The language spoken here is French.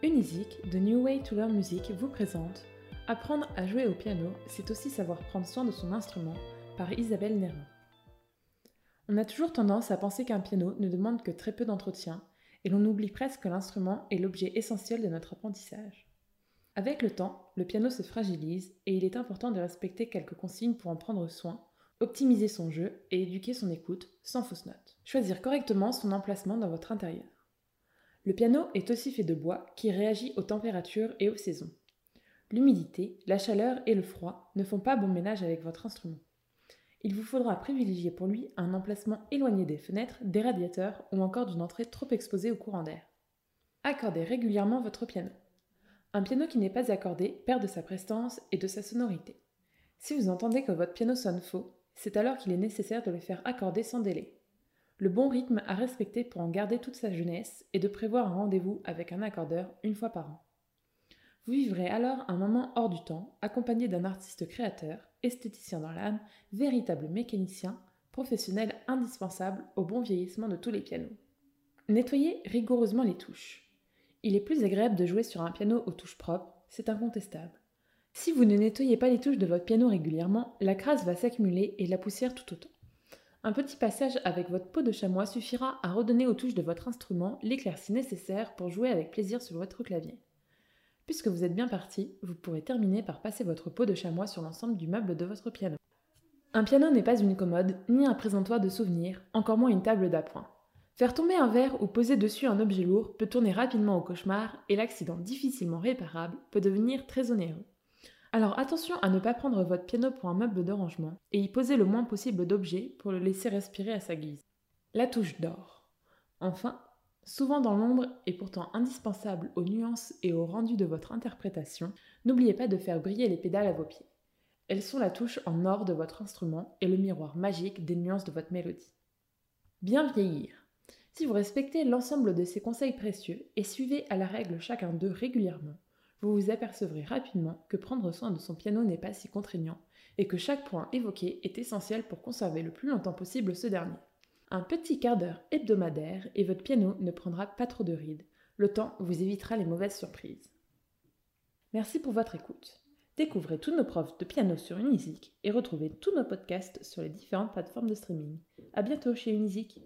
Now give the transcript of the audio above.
Unizik, The New Way to Learn Music, vous présente Apprendre à jouer au piano, c'est aussi savoir prendre soin de son instrument par Isabelle Nérin. On a toujours tendance à penser qu'un piano ne demande que très peu d'entretien et l'on oublie presque que l'instrument est l'objet essentiel de notre apprentissage. Avec le temps, le piano se fragilise et il est important de respecter quelques consignes pour en prendre soin, optimiser son jeu et éduquer son écoute sans fausse note. Choisir correctement son emplacement dans votre intérieur. Le piano est aussi fait de bois qui réagit aux températures et aux saisons. L'humidité, la chaleur et le froid ne font pas bon ménage avec votre instrument. Il vous faudra privilégier pour lui un emplacement éloigné des fenêtres, des radiateurs ou encore d'une entrée trop exposée au courant d'air. Accordez régulièrement votre piano. Un piano qui n'est pas accordé perd de sa prestance et de sa sonorité. Si vous entendez que votre piano sonne faux, c'est alors qu'il est nécessaire de le faire accorder sans délai le bon rythme à respecter pour en garder toute sa jeunesse et de prévoir un rendez-vous avec un accordeur une fois par an. Vous vivrez alors un moment hors du temps, accompagné d'un artiste créateur, esthéticien dans l'âme, véritable mécanicien, professionnel indispensable au bon vieillissement de tous les pianos. Nettoyez rigoureusement les touches. Il est plus agréable de jouer sur un piano aux touches propres, c'est incontestable. Si vous ne nettoyez pas les touches de votre piano régulièrement, la crasse va s'accumuler et la poussière tout autant. Un petit passage avec votre peau de chamois suffira à redonner aux touches de votre instrument l'éclaircie nécessaire pour jouer avec plaisir sur votre clavier. Puisque vous êtes bien parti, vous pourrez terminer par passer votre peau de chamois sur l'ensemble du meuble de votre piano. Un piano n'est pas une commode, ni un présentoir de souvenirs, encore moins une table d'appoint. Faire tomber un verre ou poser dessus un objet lourd peut tourner rapidement au cauchemar et l'accident difficilement réparable peut devenir très onéreux. Alors attention à ne pas prendre votre piano pour un meuble de rangement et y poser le moins possible d'objets pour le laisser respirer à sa guise. La touche d'or. Enfin, souvent dans l'ombre et pourtant indispensable aux nuances et au rendu de votre interprétation, n'oubliez pas de faire briller les pédales à vos pieds. Elles sont la touche en or de votre instrument et le miroir magique des nuances de votre mélodie. Bien vieillir. Si vous respectez l'ensemble de ces conseils précieux et suivez à la règle chacun d'eux régulièrement, vous vous apercevrez rapidement que prendre soin de son piano n'est pas si contraignant et que chaque point évoqué est essentiel pour conserver le plus longtemps possible ce dernier. Un petit quart d'heure hebdomadaire et votre piano ne prendra pas trop de rides. Le temps vous évitera les mauvaises surprises. Merci pour votre écoute. Découvrez tous nos profs de piano sur Unisic et retrouvez tous nos podcasts sur les différentes plateformes de streaming. À bientôt chez Unisic.